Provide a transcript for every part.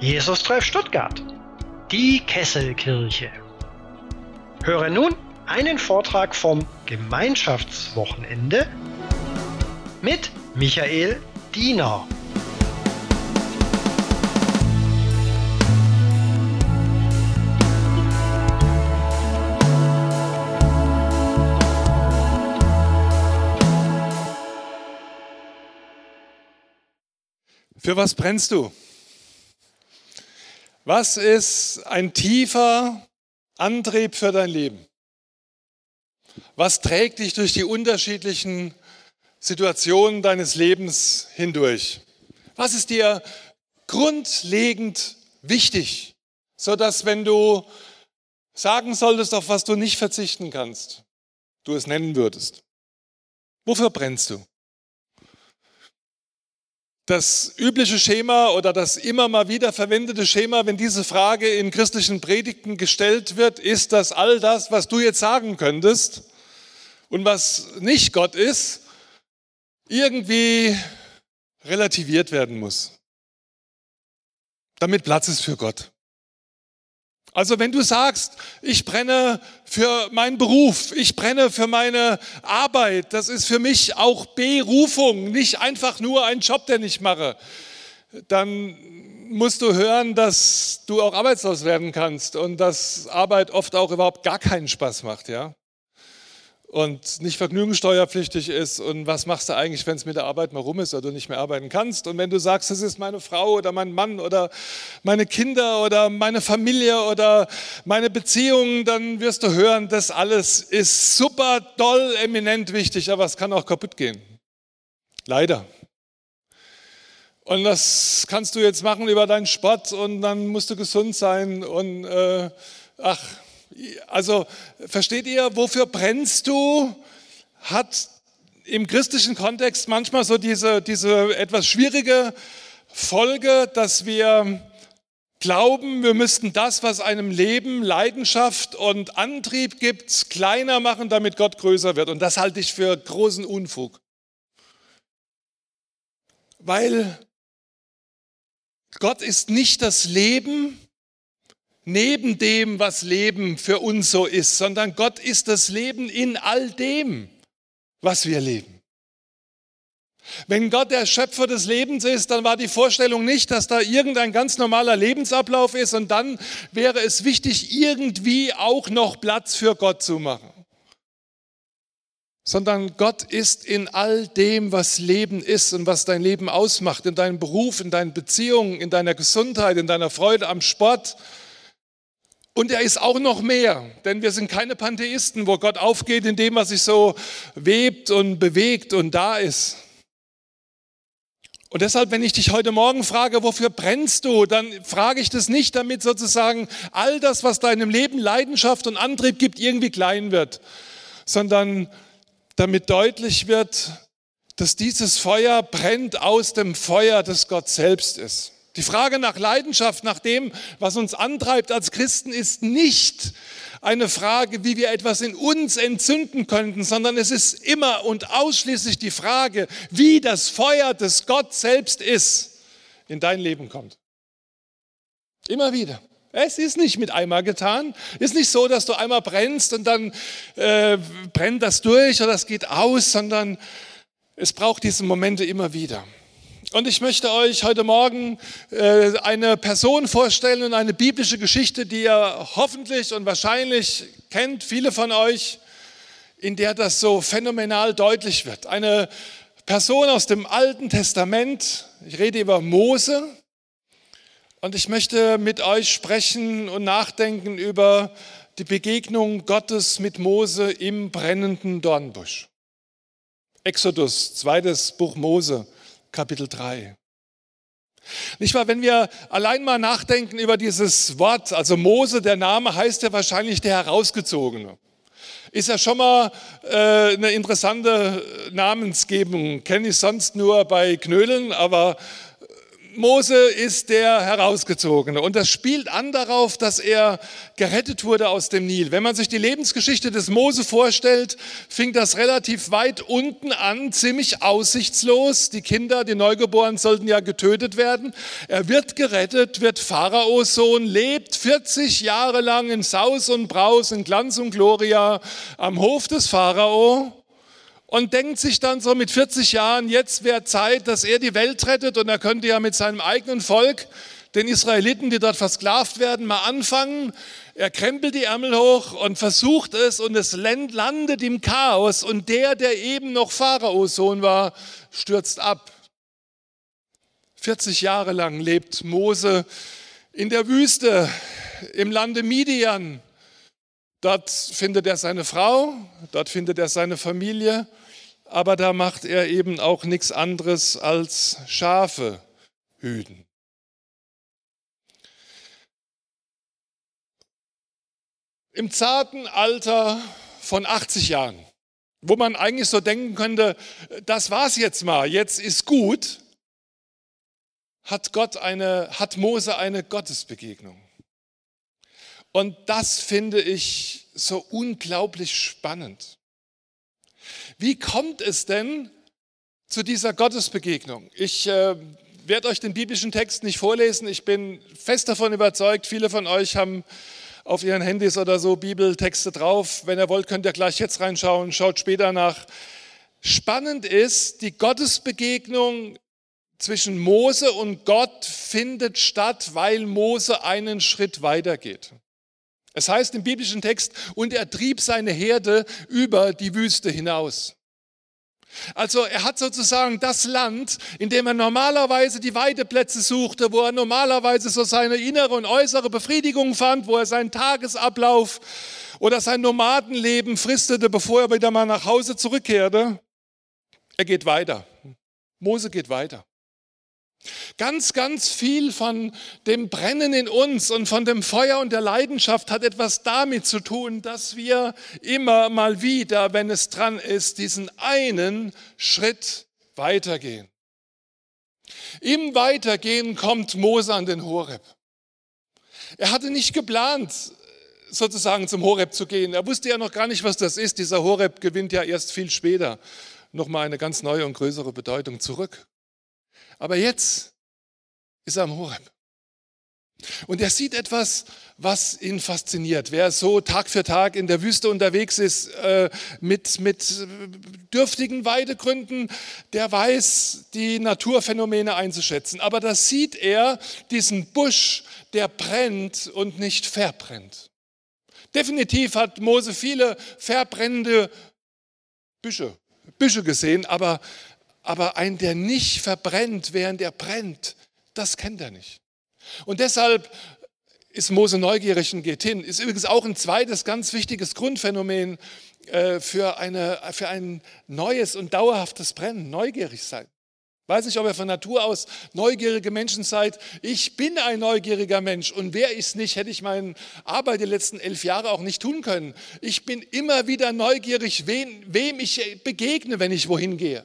Jesus Treff Stuttgart. Die Kesselkirche. Höre nun einen Vortrag vom Gemeinschaftswochenende mit Michael Diener. Für was brennst du? Was ist ein tiefer Antrieb für dein Leben? Was trägt dich durch die unterschiedlichen Situationen deines Lebens hindurch? Was ist dir grundlegend wichtig, so dass wenn du sagen solltest, auf was du nicht verzichten kannst, du es nennen würdest? Wofür brennst du? Das übliche Schema oder das immer mal wieder verwendete Schema, wenn diese Frage in christlichen Predigten gestellt wird, ist, dass all das, was du jetzt sagen könntest und was nicht Gott ist, irgendwie relativiert werden muss, damit Platz ist für Gott. Also wenn du sagst, ich brenne für meinen Beruf, ich brenne für meine Arbeit, das ist für mich auch Berufung, nicht einfach nur ein Job, den ich mache, dann musst du hören, dass du auch arbeitslos werden kannst und dass Arbeit oft auch überhaupt gar keinen Spaß macht, ja und nicht vergnügungssteuerpflichtig ist und was machst du eigentlich, wenn es mit der Arbeit mal rum ist oder du nicht mehr arbeiten kannst und wenn du sagst, es ist meine Frau oder mein Mann oder meine Kinder oder meine Familie oder meine Beziehungen, dann wirst du hören, das alles ist super, doll, eminent wichtig, aber es kann auch kaputt gehen. Leider. Und das kannst du jetzt machen über deinen Sport und dann musst du gesund sein und äh, ach, also versteht ihr, wofür brennst du? Hat im christlichen Kontext manchmal so diese, diese etwas schwierige Folge, dass wir glauben, wir müssten das, was einem Leben Leidenschaft und Antrieb gibt, kleiner machen, damit Gott größer wird. Und das halte ich für großen Unfug. Weil Gott ist nicht das Leben, neben dem, was Leben für uns so ist, sondern Gott ist das Leben in all dem, was wir leben. Wenn Gott der Schöpfer des Lebens ist, dann war die Vorstellung nicht, dass da irgendein ganz normaler Lebensablauf ist und dann wäre es wichtig, irgendwie auch noch Platz für Gott zu machen. Sondern Gott ist in all dem, was Leben ist und was dein Leben ausmacht, in deinem Beruf, in deinen Beziehungen, in deiner Gesundheit, in deiner Freude am Sport, und er ist auch noch mehr, denn wir sind keine Pantheisten, wo Gott aufgeht in dem, was sich so webt und bewegt und da ist. Und deshalb, wenn ich dich heute Morgen frage, wofür brennst du, dann frage ich das nicht, damit sozusagen all das, was deinem Leben Leidenschaft und Antrieb gibt, irgendwie klein wird, sondern damit deutlich wird, dass dieses Feuer brennt aus dem Feuer, das Gott selbst ist. Die Frage nach Leidenschaft, nach dem, was uns antreibt als Christen, ist nicht eine Frage, wie wir etwas in uns entzünden könnten, sondern es ist immer und ausschließlich die Frage, wie das Feuer des Gott selbst ist, in dein Leben kommt. Immer wieder. Es ist nicht mit einmal getan. Ist nicht so, dass du einmal brennst und dann äh, brennt das durch oder das geht aus, sondern es braucht diese Momente immer wieder. Und ich möchte euch heute Morgen äh, eine Person vorstellen und eine biblische Geschichte, die ihr hoffentlich und wahrscheinlich kennt, viele von euch, in der das so phänomenal deutlich wird. Eine Person aus dem Alten Testament, ich rede über Mose, und ich möchte mit euch sprechen und nachdenken über die Begegnung Gottes mit Mose im brennenden Dornbusch. Exodus, zweites Buch Mose. Kapitel 3. Nicht wahr, wenn wir allein mal nachdenken über dieses Wort, also Mose, der Name heißt ja wahrscheinlich der Herausgezogene. Ist ja schon mal äh, eine interessante Namensgebung. Kenne ich sonst nur bei Knödeln, aber Mose ist der Herausgezogene und das spielt an darauf, dass er gerettet wurde aus dem Nil. Wenn man sich die Lebensgeschichte des Mose vorstellt, fing das relativ weit unten an, ziemlich aussichtslos. Die Kinder, die Neugeborenen sollten ja getötet werden. Er wird gerettet, wird Pharaos Sohn, lebt 40 Jahre lang in Saus und Braus, in Glanz und Gloria am Hof des Pharao und denkt sich dann so mit 40 Jahren, jetzt wäre Zeit, dass er die Welt rettet und er könnte ja mit seinem eigenen Volk, den Israeliten, die dort versklavt werden, mal anfangen. Er krempelt die Ärmel hoch und versucht es und es landet im Chaos und der, der eben noch Pharaos Sohn war, stürzt ab. 40 Jahre lang lebt Mose in der Wüste im Lande Midian. Dort findet er seine Frau, dort findet er seine Familie aber da macht er eben auch nichts anderes als Schafe hüten. Im zarten Alter von 80 Jahren, wo man eigentlich so denken könnte, das war's jetzt mal, jetzt ist gut, hat Gott eine, hat Mose eine Gottesbegegnung. Und das finde ich so unglaublich spannend. Wie kommt es denn zu dieser Gottesbegegnung? Ich äh, werde euch den biblischen Text nicht vorlesen. Ich bin fest davon überzeugt, viele von euch haben auf ihren Handys oder so Bibeltexte drauf. Wenn ihr wollt, könnt ihr gleich jetzt reinschauen, schaut später nach. Spannend ist, die Gottesbegegnung zwischen Mose und Gott findet statt, weil Mose einen Schritt weitergeht. Es heißt im biblischen Text, und er trieb seine Herde über die Wüste hinaus. Also er hat sozusagen das Land, in dem er normalerweise die Weideplätze suchte, wo er normalerweise so seine innere und äußere Befriedigung fand, wo er seinen Tagesablauf oder sein Nomadenleben fristete, bevor er wieder mal nach Hause zurückkehrte. Er geht weiter. Mose geht weiter. Ganz, ganz viel von dem Brennen in uns und von dem Feuer und der Leidenschaft hat etwas damit zu tun, dass wir immer mal wieder, wenn es dran ist, diesen einen Schritt weitergehen. Im Weitergehen kommt Mose an den Horeb. Er hatte nicht geplant, sozusagen zum Horeb zu gehen. Er wusste ja noch gar nicht, was das ist. Dieser Horeb gewinnt ja erst viel später nochmal eine ganz neue und größere Bedeutung zurück. Aber jetzt ist er am Horeb. Und er sieht etwas, was ihn fasziniert. Wer so Tag für Tag in der Wüste unterwegs ist äh, mit, mit dürftigen Weidegründen, der weiß, die Naturphänomene einzuschätzen. Aber da sieht er diesen Busch, der brennt und nicht verbrennt. Definitiv hat Mose viele verbrennende Büsche, Büsche gesehen, aber aber ein, der nicht verbrennt, während er brennt, das kennt er nicht. Und deshalb ist Mose neugierig und geht hin. Ist übrigens auch ein zweites ganz wichtiges Grundphänomen äh, für, eine, für ein neues und dauerhaftes Brennen, neugierig sein. Weiß nicht, ob ihr von Natur aus neugierige Menschen seid. Ich bin ein neugieriger Mensch und wäre ich es nicht, hätte ich meine Arbeit die letzten elf Jahre auch nicht tun können. Ich bin immer wieder neugierig, wem, wem ich begegne, wenn ich wohin gehe.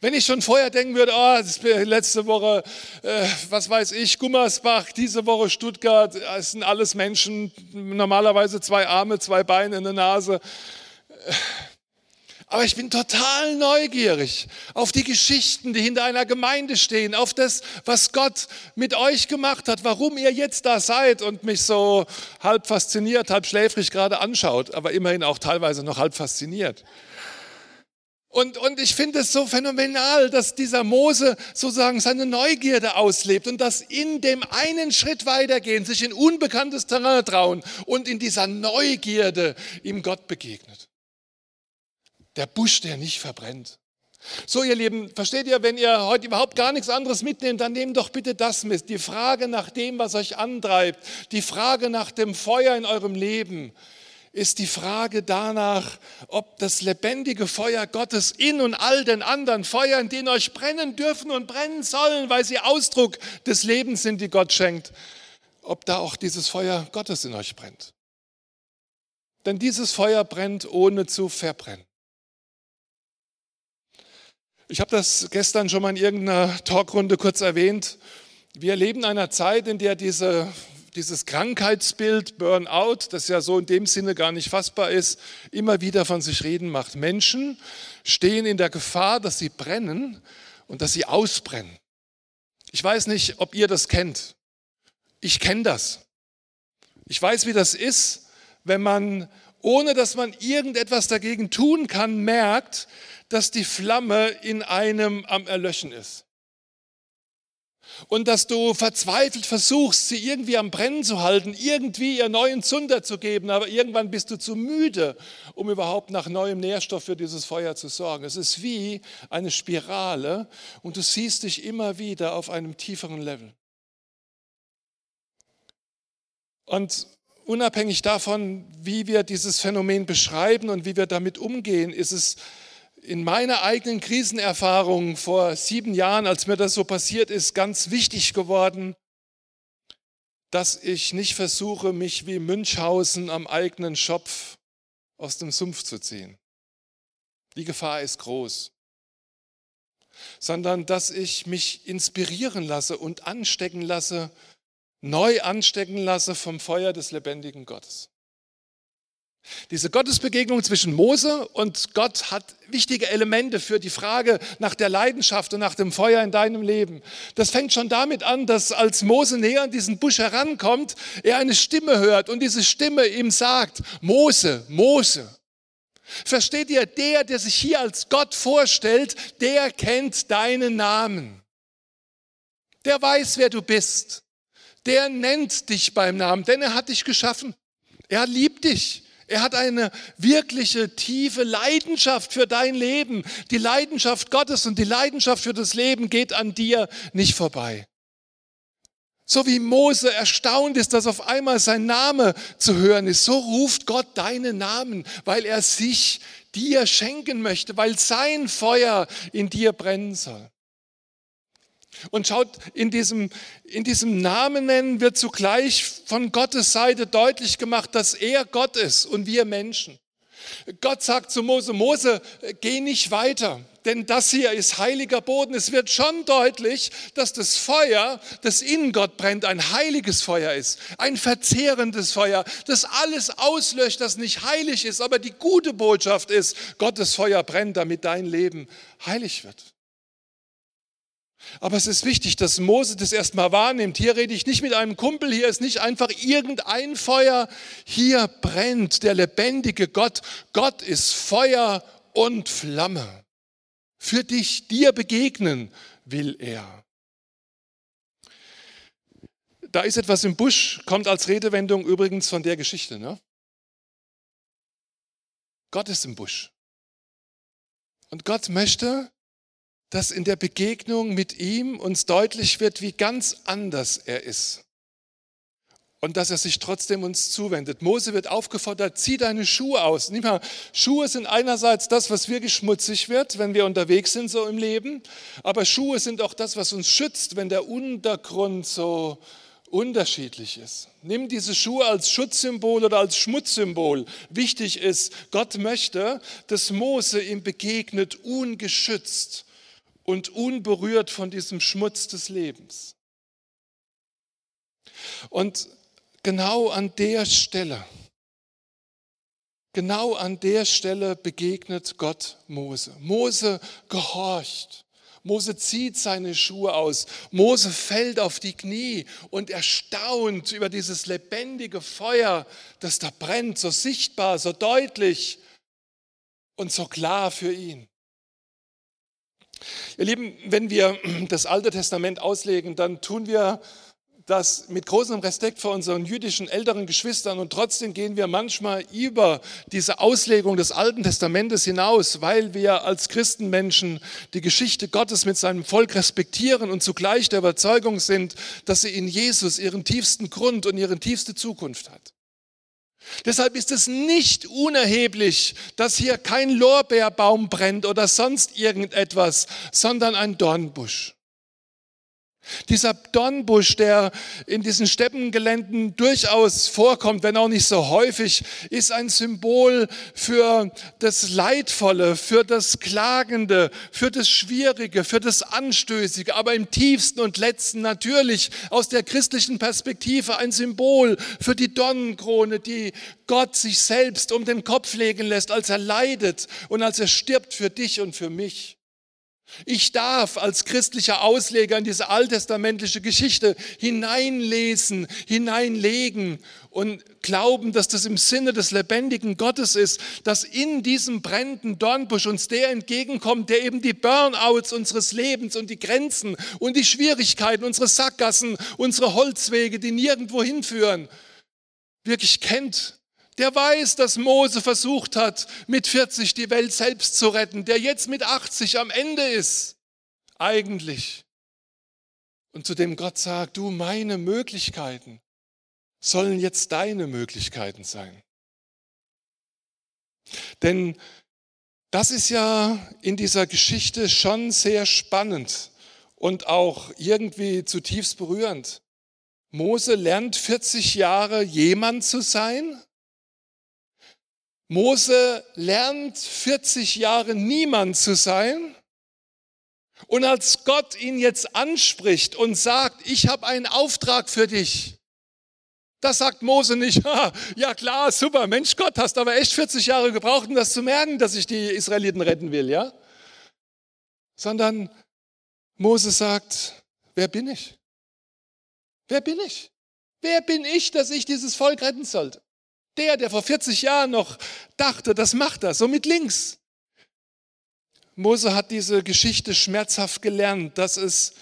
Wenn ich schon vorher denken würde, oh, letzte Woche, äh, was weiß ich, Gummersbach, diese Woche Stuttgart, es sind alles Menschen, normalerweise zwei Arme, zwei Beine, eine Nase. Aber ich bin total neugierig auf die Geschichten, die hinter einer Gemeinde stehen, auf das, was Gott mit euch gemacht hat, warum ihr jetzt da seid und mich so halb fasziniert, halb schläfrig gerade anschaut, aber immerhin auch teilweise noch halb fasziniert. Und, und ich finde es so phänomenal, dass dieser Mose sozusagen seine Neugierde auslebt und dass in dem einen Schritt weitergehen, sich in unbekanntes Terrain trauen und in dieser Neugierde ihm Gott begegnet. Der Busch, der nicht verbrennt. So, ihr Lieben, versteht ihr, wenn ihr heute überhaupt gar nichts anderes mitnehmt, dann nehmt doch bitte das mit. Die Frage nach dem, was euch antreibt, die Frage nach dem Feuer in eurem Leben ist die Frage danach, ob das lebendige Feuer Gottes in und all den anderen Feuern, die in euch brennen dürfen und brennen sollen, weil sie Ausdruck des Lebens sind, die Gott schenkt, ob da auch dieses Feuer Gottes in euch brennt. Denn dieses Feuer brennt ohne zu verbrennen. Ich habe das gestern schon mal in irgendeiner Talkrunde kurz erwähnt. Wir leben in einer Zeit, in der diese, dieses Krankheitsbild Burnout, das ja so in dem Sinne gar nicht fassbar ist, immer wieder von sich reden macht. Menschen stehen in der Gefahr, dass sie brennen und dass sie ausbrennen. Ich weiß nicht, ob ihr das kennt. Ich kenne das. Ich weiß, wie das ist, wenn man, ohne dass man irgendetwas dagegen tun kann, merkt, dass die Flamme in einem am Erlöschen ist und dass du verzweifelt versuchst, sie irgendwie am Brennen zu halten, irgendwie ihr neuen Zunder zu geben, aber irgendwann bist du zu müde, um überhaupt nach neuem Nährstoff für dieses Feuer zu sorgen. Es ist wie eine Spirale und du siehst dich immer wieder auf einem tieferen Level. Und unabhängig davon, wie wir dieses Phänomen beschreiben und wie wir damit umgehen, ist es in meiner eigenen Krisenerfahrung vor sieben Jahren, als mir das so passiert ist, ganz wichtig geworden, dass ich nicht versuche, mich wie Münchhausen am eigenen Schopf aus dem Sumpf zu ziehen. Die Gefahr ist groß. Sondern dass ich mich inspirieren lasse und anstecken lasse, neu anstecken lasse vom Feuer des lebendigen Gottes. Diese Gottesbegegnung zwischen Mose und Gott hat wichtige Elemente für die Frage nach der Leidenschaft und nach dem Feuer in deinem Leben. Das fängt schon damit an, dass als Mose näher an diesen Busch herankommt, er eine Stimme hört und diese Stimme ihm sagt, Mose, Mose. Versteht ihr, der, der sich hier als Gott vorstellt, der kennt deinen Namen. Der weiß, wer du bist. Der nennt dich beim Namen, denn er hat dich geschaffen. Er liebt dich. Er hat eine wirkliche tiefe Leidenschaft für dein Leben. Die Leidenschaft Gottes und die Leidenschaft für das Leben geht an dir nicht vorbei. So wie Mose erstaunt ist, dass auf einmal sein Name zu hören ist, so ruft Gott deinen Namen, weil er sich dir schenken möchte, weil sein Feuer in dir brennen soll. Und schaut, in diesem, in diesem Namen nennen wird zugleich von Gottes Seite deutlich gemacht, dass er Gott ist und wir Menschen. Gott sagt zu Mose, Mose, geh nicht weiter, denn das hier ist heiliger Boden. Es wird schon deutlich, dass das Feuer, das in Gott brennt, ein heiliges Feuer ist, ein verzehrendes Feuer, das alles auslöscht, das nicht heilig ist. Aber die gute Botschaft ist, Gottes Feuer brennt, damit dein Leben heilig wird. Aber es ist wichtig, dass Mose das erstmal wahrnimmt. Hier rede ich nicht mit einem Kumpel, hier ist nicht einfach irgendein Feuer, hier brennt der lebendige Gott. Gott ist Feuer und Flamme. Für dich, dir begegnen will er. Da ist etwas im Busch, kommt als Redewendung übrigens von der Geschichte. Ne? Gott ist im Busch. Und Gott möchte, dass in der Begegnung mit ihm uns deutlich wird, wie ganz anders er ist. Und dass er sich trotzdem uns zuwendet. Mose wird aufgefordert, zieh deine Schuhe aus. Nimm mal, Schuhe sind einerseits das, was wirklich schmutzig wird, wenn wir unterwegs sind so im Leben. Aber Schuhe sind auch das, was uns schützt, wenn der Untergrund so unterschiedlich ist. Nimm diese Schuhe als Schutzsymbol oder als Schmutzsymbol. Wichtig ist, Gott möchte, dass Mose ihm begegnet, ungeschützt und unberührt von diesem Schmutz des Lebens. Und genau an der Stelle, genau an der Stelle begegnet Gott Mose. Mose gehorcht. Mose zieht seine Schuhe aus. Mose fällt auf die Knie und erstaunt über dieses lebendige Feuer, das da brennt, so sichtbar, so deutlich und so klar für ihn. Ihr Lieben, wenn wir das Alte Testament auslegen, dann tun wir das mit großem Respekt vor unseren jüdischen älteren Geschwistern und trotzdem gehen wir manchmal über diese Auslegung des Alten Testamentes hinaus, weil wir als Christenmenschen die Geschichte Gottes mit seinem Volk respektieren und zugleich der Überzeugung sind, dass sie in Jesus ihren tiefsten Grund und ihre tiefste Zukunft hat. Deshalb ist es nicht unerheblich, dass hier kein Lorbeerbaum brennt oder sonst irgendetwas, sondern ein Dornbusch. Dieser Dornbusch, der in diesen Steppengeländen durchaus vorkommt, wenn auch nicht so häufig, ist ein Symbol für das Leidvolle, für das Klagende, für das Schwierige, für das Anstößige, aber im tiefsten und letzten natürlich aus der christlichen Perspektive ein Symbol für die Dornenkrone, die Gott sich selbst um den Kopf legen lässt, als er leidet und als er stirbt für dich und für mich. Ich darf als christlicher Ausleger in diese alttestamentliche Geschichte hineinlesen, hineinlegen und glauben, dass das im Sinne des lebendigen Gottes ist, dass in diesem brennenden Dornbusch uns der entgegenkommt, der eben die Burnouts unseres Lebens und die Grenzen und die Schwierigkeiten, unsere Sackgassen, unsere Holzwege, die nirgendwo hinführen, wirklich kennt der weiß, dass Mose versucht hat, mit 40 die Welt selbst zu retten, der jetzt mit 80 am Ende ist. Eigentlich. Und zu dem Gott sagt, du, meine Möglichkeiten sollen jetzt deine Möglichkeiten sein. Denn das ist ja in dieser Geschichte schon sehr spannend und auch irgendwie zutiefst berührend. Mose lernt 40 Jahre jemand zu sein Mose lernt 40 Jahre niemand zu sein. Und als Gott ihn jetzt anspricht und sagt, ich habe einen Auftrag für dich, das sagt Mose nicht, ja klar, super, Mensch Gott, hast aber echt 40 Jahre gebraucht, um das zu merken, dass ich die Israeliten retten will, ja? Sondern Mose sagt, wer bin ich? Wer bin ich? Wer bin ich, dass ich dieses Volk retten sollte? Der, der vor 40 Jahren noch dachte, das macht er, so mit links. Mose hat diese Geschichte schmerzhaft gelernt, dass es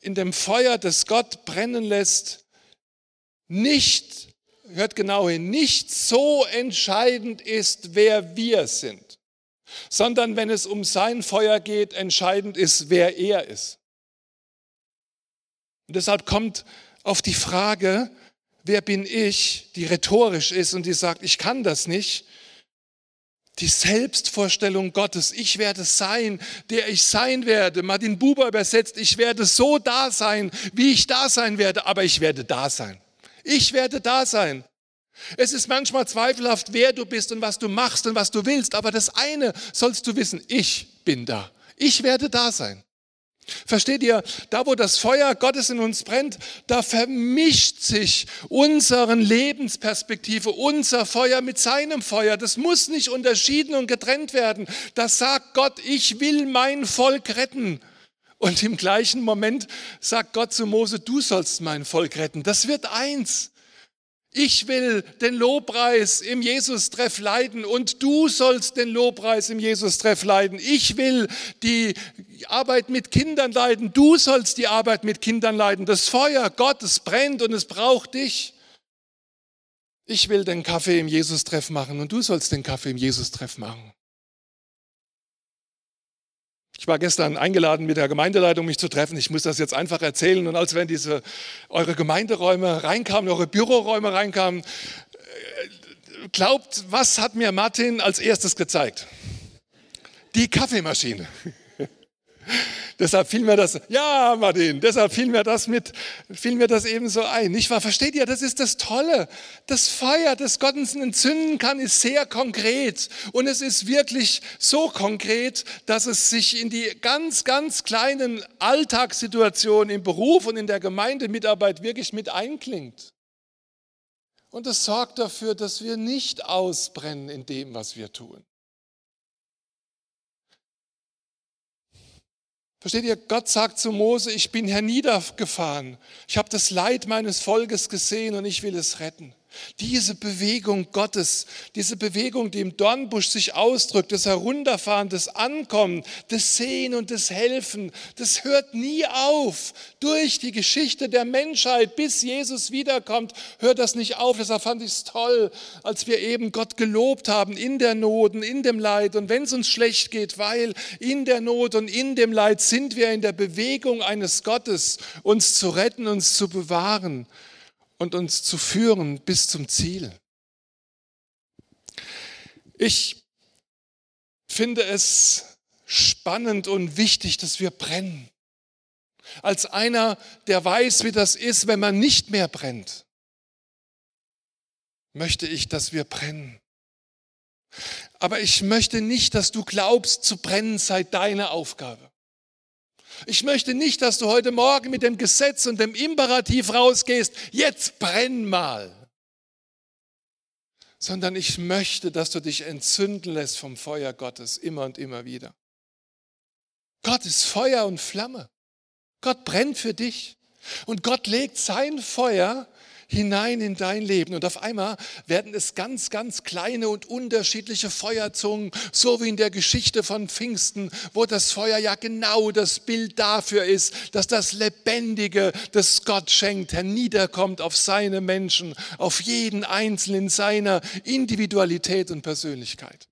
in dem Feuer, das Gott brennen lässt, nicht, hört genau hin, nicht so entscheidend ist, wer wir sind, sondern wenn es um sein Feuer geht, entscheidend ist, wer er ist. Und deshalb kommt auf die Frage, wer bin ich, die rhetorisch ist und die sagt, ich kann das nicht. Die Selbstvorstellung Gottes, ich werde sein, der ich sein werde. Martin Buber übersetzt, ich werde so da sein, wie ich da sein werde, aber ich werde da sein. Ich werde da sein. Es ist manchmal zweifelhaft, wer du bist und was du machst und was du willst, aber das eine sollst du wissen, ich bin da. Ich werde da sein. Versteht ihr, da wo das Feuer Gottes in uns brennt, da vermischt sich unsere Lebensperspektive, unser Feuer mit seinem Feuer. Das muss nicht unterschieden und getrennt werden. Das sagt Gott, ich will mein Volk retten. Und im gleichen Moment sagt Gott zu Mose, du sollst mein Volk retten. Das wird eins. Ich will den Lobpreis im Jesus-Treff leiden und du sollst den Lobpreis im Jesus-Treff leiden. Ich will die Arbeit mit Kindern leiden, du sollst die Arbeit mit Kindern leiden. Das Feuer Gottes brennt und es braucht dich. Ich will den Kaffee im Jesus-Treff machen und du sollst den Kaffee im Jesus-Treff machen. Ich war gestern eingeladen, mit der Gemeindeleitung mich zu treffen. Ich muss das jetzt einfach erzählen. Und als in diese, eure Gemeinderäume reinkamen, eure Büroräume reinkamen, äh, glaubt, was hat mir Martin als erstes gezeigt? Die Kaffeemaschine. Deshalb fiel mir das, ja, Martin, deshalb fiel mir das mit, fiel mir das eben so ein. Nicht wahr? Versteht ihr? Das ist das Tolle. Das Feuer, das Gott uns entzünden kann, ist sehr konkret. Und es ist wirklich so konkret, dass es sich in die ganz, ganz kleinen Alltagssituationen im Beruf und in der Gemeindemitarbeit wirklich mit einklingt. Und es sorgt dafür, dass wir nicht ausbrennen in dem, was wir tun. Versteht ihr, Gott sagt zu Mose, ich bin herniedergefahren, ich habe das Leid meines Volkes gesehen und ich will es retten. Diese Bewegung Gottes, diese Bewegung, die im Dornbusch sich ausdrückt, das Herunterfahren, das Ankommen, das Sehen und das Helfen, das hört nie auf. Durch die Geschichte der Menschheit, bis Jesus wiederkommt, hört das nicht auf. Deshalb fand ich es toll, als wir eben Gott gelobt haben in der Not und in dem Leid und wenn es uns schlecht geht, weil in der Not und in dem Leid sind wir in der Bewegung eines Gottes, uns zu retten, uns zu bewahren und uns zu führen bis zum Ziel. Ich finde es spannend und wichtig, dass wir brennen. als einer, der weiß, wie das ist, wenn man nicht mehr brennt, möchte ich, dass wir brennen. Aber ich möchte nicht, dass du glaubst, zu brennen sei deine Aufgabe. Ich möchte nicht, dass du heute Morgen mit dem Gesetz und dem Imperativ rausgehst, jetzt brenn mal. Sondern ich möchte, dass du dich entzünden lässt vom Feuer Gottes immer und immer wieder. Gott ist Feuer und Flamme. Gott brennt für dich. Und Gott legt sein Feuer hinein in dein Leben. Und auf einmal werden es ganz, ganz kleine und unterschiedliche Feuerzungen, so wie in der Geschichte von Pfingsten, wo das Feuer ja genau das Bild dafür ist, dass das Lebendige, das Gott schenkt, herniederkommt auf seine Menschen, auf jeden Einzelnen in seiner Individualität und Persönlichkeit.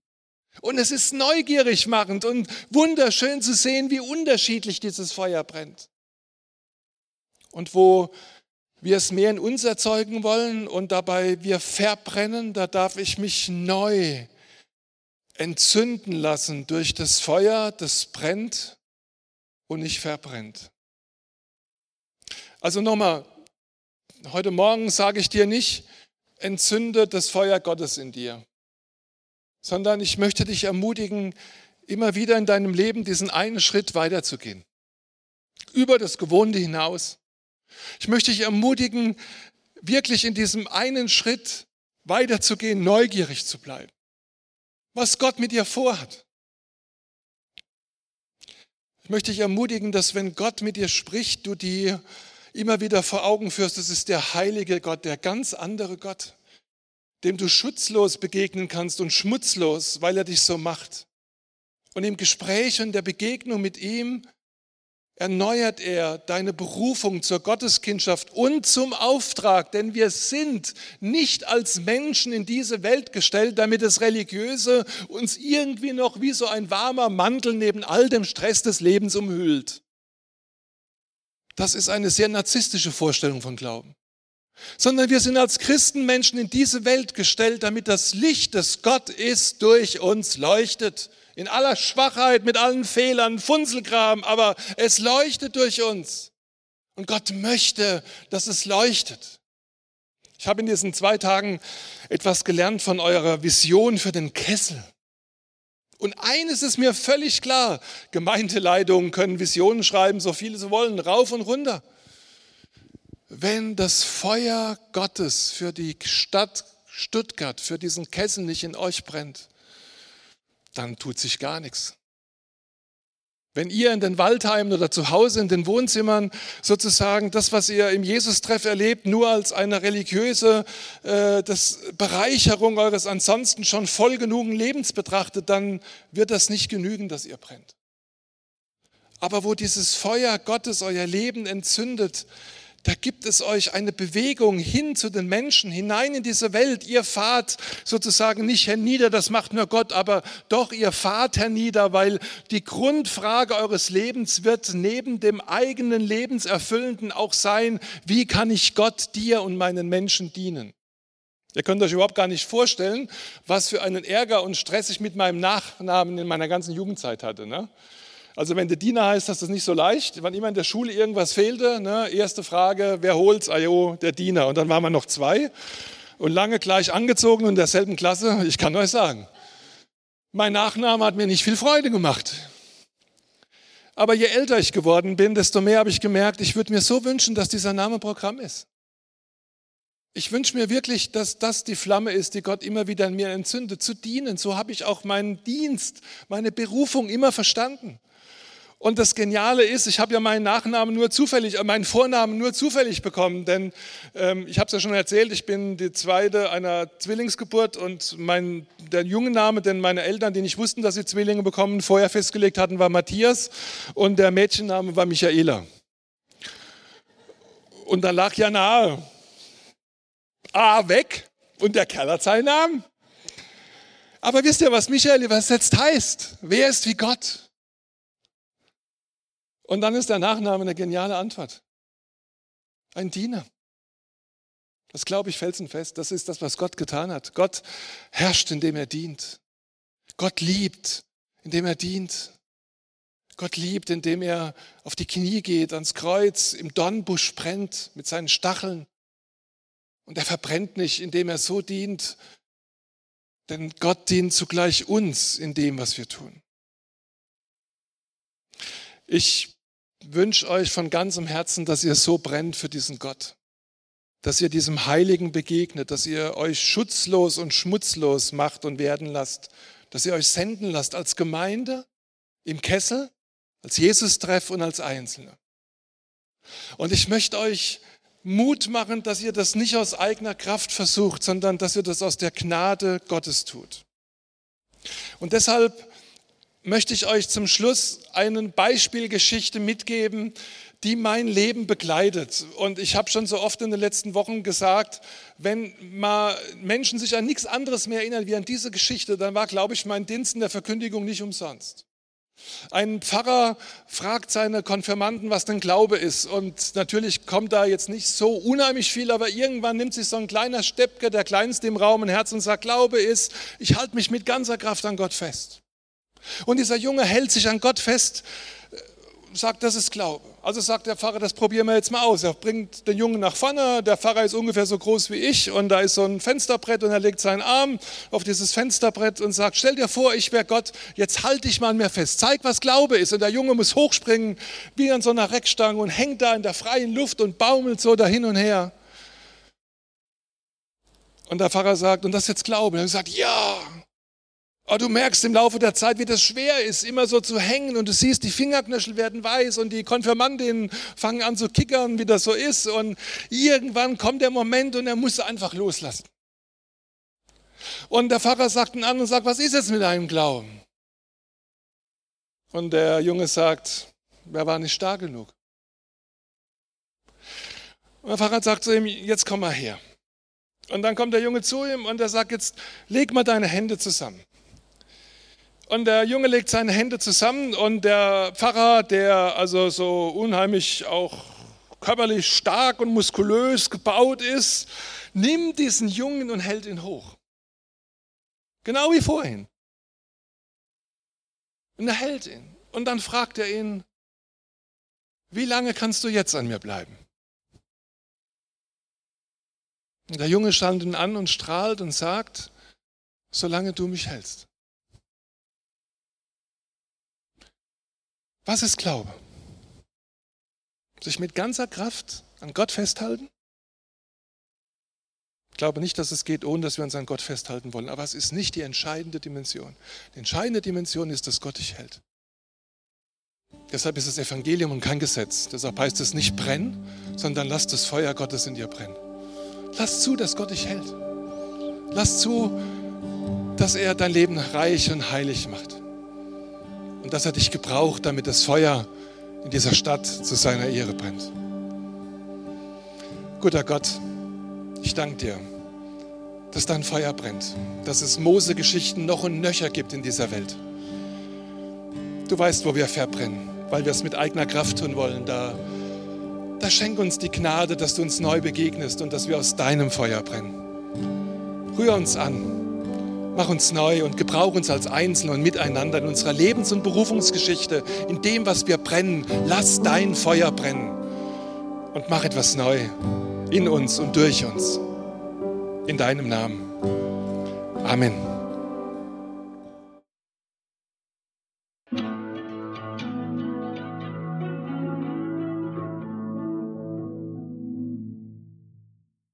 Und es ist neugierig machend und wunderschön zu sehen, wie unterschiedlich dieses Feuer brennt. Und wo wir es mehr in uns erzeugen wollen und dabei wir verbrennen, da darf ich mich neu entzünden lassen durch das Feuer, das brennt und nicht verbrennt. Also nochmal, heute Morgen sage ich dir nicht, entzünde das Feuer Gottes in dir, sondern ich möchte dich ermutigen, immer wieder in deinem Leben diesen einen Schritt weiterzugehen. Über das Gewohnte hinaus. Ich möchte dich ermutigen, wirklich in diesem einen Schritt weiterzugehen, neugierig zu bleiben, was Gott mit dir vorhat. Ich möchte dich ermutigen, dass wenn Gott mit dir spricht, du dir immer wieder vor Augen führst, es ist der heilige Gott, der ganz andere Gott, dem du schutzlos begegnen kannst und schmutzlos, weil er dich so macht. Und im Gespräch und der Begegnung mit ihm erneuert er deine Berufung zur Gotteskindschaft und zum Auftrag, denn wir sind nicht als Menschen in diese Welt gestellt, damit das Religiöse uns irgendwie noch wie so ein warmer Mantel neben all dem Stress des Lebens umhüllt. Das ist eine sehr narzisstische Vorstellung von Glauben. Sondern wir sind als Christenmenschen in diese Welt gestellt, damit das Licht, das Gott ist, durch uns leuchtet in aller Schwachheit, mit allen Fehlern, Funzelgraben, aber es leuchtet durch uns. Und Gott möchte, dass es leuchtet. Ich habe in diesen zwei Tagen etwas gelernt von eurer Vision für den Kessel. Und eines ist mir völlig klar, Gemeindeleitungen können Visionen schreiben, so viele sie wollen, rauf und runter. Wenn das Feuer Gottes für die Stadt Stuttgart, für diesen Kessel nicht in euch brennt, dann tut sich gar nichts. Wenn ihr in den Waldheimen oder zu Hause in den Wohnzimmern sozusagen das, was ihr im Jesus-Treff erlebt, nur als eine religiöse äh, das Bereicherung eures ansonsten schon voll genugen Lebens betrachtet, dann wird das nicht genügen, dass ihr brennt. Aber wo dieses Feuer Gottes euer Leben entzündet, da gibt es euch eine Bewegung hin zu den Menschen, hinein in diese Welt. Ihr fahrt sozusagen nicht hernieder, das macht nur Gott, aber doch ihr fahrt hernieder, weil die Grundfrage eures Lebens wird neben dem eigenen Lebenserfüllenden auch sein, wie kann ich Gott, dir und meinen Menschen dienen? Ihr könnt euch überhaupt gar nicht vorstellen, was für einen Ärger und Stress ich mit meinem Nachnamen in meiner ganzen Jugendzeit hatte. Ne? Also wenn der Diener heißt, ist das nicht so leicht. Wann immer in der Schule irgendwas fehlte, ne, erste Frage, wer holt's? Ajo, der Diener. Und dann waren wir noch zwei und lange gleich angezogen und in derselben Klasse. Ich kann euch sagen, mein Nachname hat mir nicht viel Freude gemacht. Aber je älter ich geworden bin, desto mehr habe ich gemerkt, ich würde mir so wünschen, dass dieser Name Programm ist. Ich wünsche mir wirklich, dass das die Flamme ist, die Gott immer wieder in mir entzündet, zu dienen. So habe ich auch meinen Dienst, meine Berufung immer verstanden. Und das Geniale ist, ich habe ja meinen Nachnamen nur zufällig, äh, meinen Vornamen nur zufällig bekommen, denn ähm, ich habe es ja schon erzählt, ich bin die zweite einer Zwillingsgeburt und mein, der junge Name, den meine Eltern, die nicht wussten, dass sie Zwillinge bekommen, vorher festgelegt hatten, war Matthias und der Mädchenname war Michaela. Und da lag ja nahe, A weg und der Kerl hat seinen Namen. Aber wisst ihr, was Michael übersetzt heißt? Wer ist wie Gott? Und dann ist der Nachname eine geniale Antwort. Ein Diener. Das glaube ich felsenfest. Das ist das, was Gott getan hat. Gott herrscht, indem er dient. Gott liebt, indem er dient. Gott liebt, indem er auf die Knie geht, ans Kreuz, im Dornbusch brennt mit seinen Stacheln. Und er verbrennt nicht, indem er so dient, denn Gott dient zugleich uns in dem, was wir tun. Ich wünsche euch von ganzem Herzen, dass ihr so brennt für diesen Gott, dass ihr diesem Heiligen begegnet, dass ihr euch schutzlos und schmutzlos macht und werden lasst, dass ihr euch senden lasst als Gemeinde im Kessel, als Jesus-Treff und als Einzelne. Und ich möchte euch Mut machen, dass ihr das nicht aus eigener Kraft versucht, sondern dass ihr das aus der Gnade Gottes tut. Und deshalb möchte ich euch zum Schluss eine Beispielgeschichte mitgeben, die mein Leben begleitet. Und ich habe schon so oft in den letzten Wochen gesagt, wenn mal Menschen sich an nichts anderes mehr erinnern wie an diese Geschichte, dann war, glaube ich, mein Dienst in der Verkündigung nicht umsonst. Ein Pfarrer fragt seine Konfirmanden, was denn Glaube ist. Und natürlich kommt da jetzt nicht so unheimlich viel, aber irgendwann nimmt sich so ein kleiner Steppke, der kleinste im Raum, ein Herz und sagt, Glaube ist, ich halte mich mit ganzer Kraft an Gott fest. Und dieser Junge hält sich an Gott fest, sagt, das ist Glaube. Also sagt der Pfarrer, das probieren wir jetzt mal aus. Er bringt den Jungen nach vorne, der Pfarrer ist ungefähr so groß wie ich und da ist so ein Fensterbrett und er legt seinen Arm auf dieses Fensterbrett und sagt, stell dir vor, ich wäre Gott, jetzt halte dich mal an mir fest, zeig, was Glaube ist. Und der Junge muss hochspringen wie an so einer Reckstange und hängt da in der freien Luft und baumelt so da hin und her. Und der Pfarrer sagt, und das ist jetzt Glaube. Und er sagt, ja, aber du merkst im Laufe der Zeit, wie das schwer ist, immer so zu hängen und du siehst, die Fingerknöchel werden weiß und die Konfirmandinnen fangen an zu kickern, wie das so ist und irgendwann kommt der Moment und er muss einfach loslassen. Und der Pfarrer sagt ihn an und sagt, was ist jetzt mit deinem Glauben? Und der Junge sagt, wer war nicht stark genug? Und der Pfarrer sagt zu ihm, jetzt komm mal her. Und dann kommt der Junge zu ihm und er sagt, jetzt leg mal deine Hände zusammen. Und der Junge legt seine Hände zusammen und der Pfarrer, der also so unheimlich auch körperlich stark und muskulös gebaut ist, nimmt diesen Jungen und hält ihn hoch. Genau wie vorhin. Und er hält ihn. Und dann fragt er ihn, wie lange kannst du jetzt an mir bleiben? Und der Junge stand ihn an und strahlt und sagt, solange du mich hältst. Was ist Glaube? Sich mit ganzer Kraft an Gott festhalten? Ich glaube nicht, dass es geht, ohne dass wir uns an Gott festhalten wollen. Aber es ist nicht die entscheidende Dimension. Die entscheidende Dimension ist, dass Gott dich hält. Deshalb ist das Evangelium und kein Gesetz. Deshalb heißt es nicht brennen, sondern lass das Feuer Gottes in dir brennen. Lass zu, dass Gott dich hält. Lass zu, dass er dein Leben reich und heilig macht und dass er dich gebraucht, damit das Feuer in dieser Stadt zu seiner Ehre brennt. Guter Gott, ich danke dir, dass dein Feuer brennt, dass es Mose-Geschichten noch und nöcher gibt in dieser Welt. Du weißt, wo wir verbrennen, weil wir es mit eigener Kraft tun wollen. Da, da schenk uns die Gnade, dass du uns neu begegnest und dass wir aus deinem Feuer brennen. Rühr uns an Mach uns neu und gebrauch uns als Einzelne und miteinander in unserer Lebens- und Berufungsgeschichte, in dem, was wir brennen. Lass dein Feuer brennen und mach etwas neu in uns und durch uns. In deinem Namen. Amen.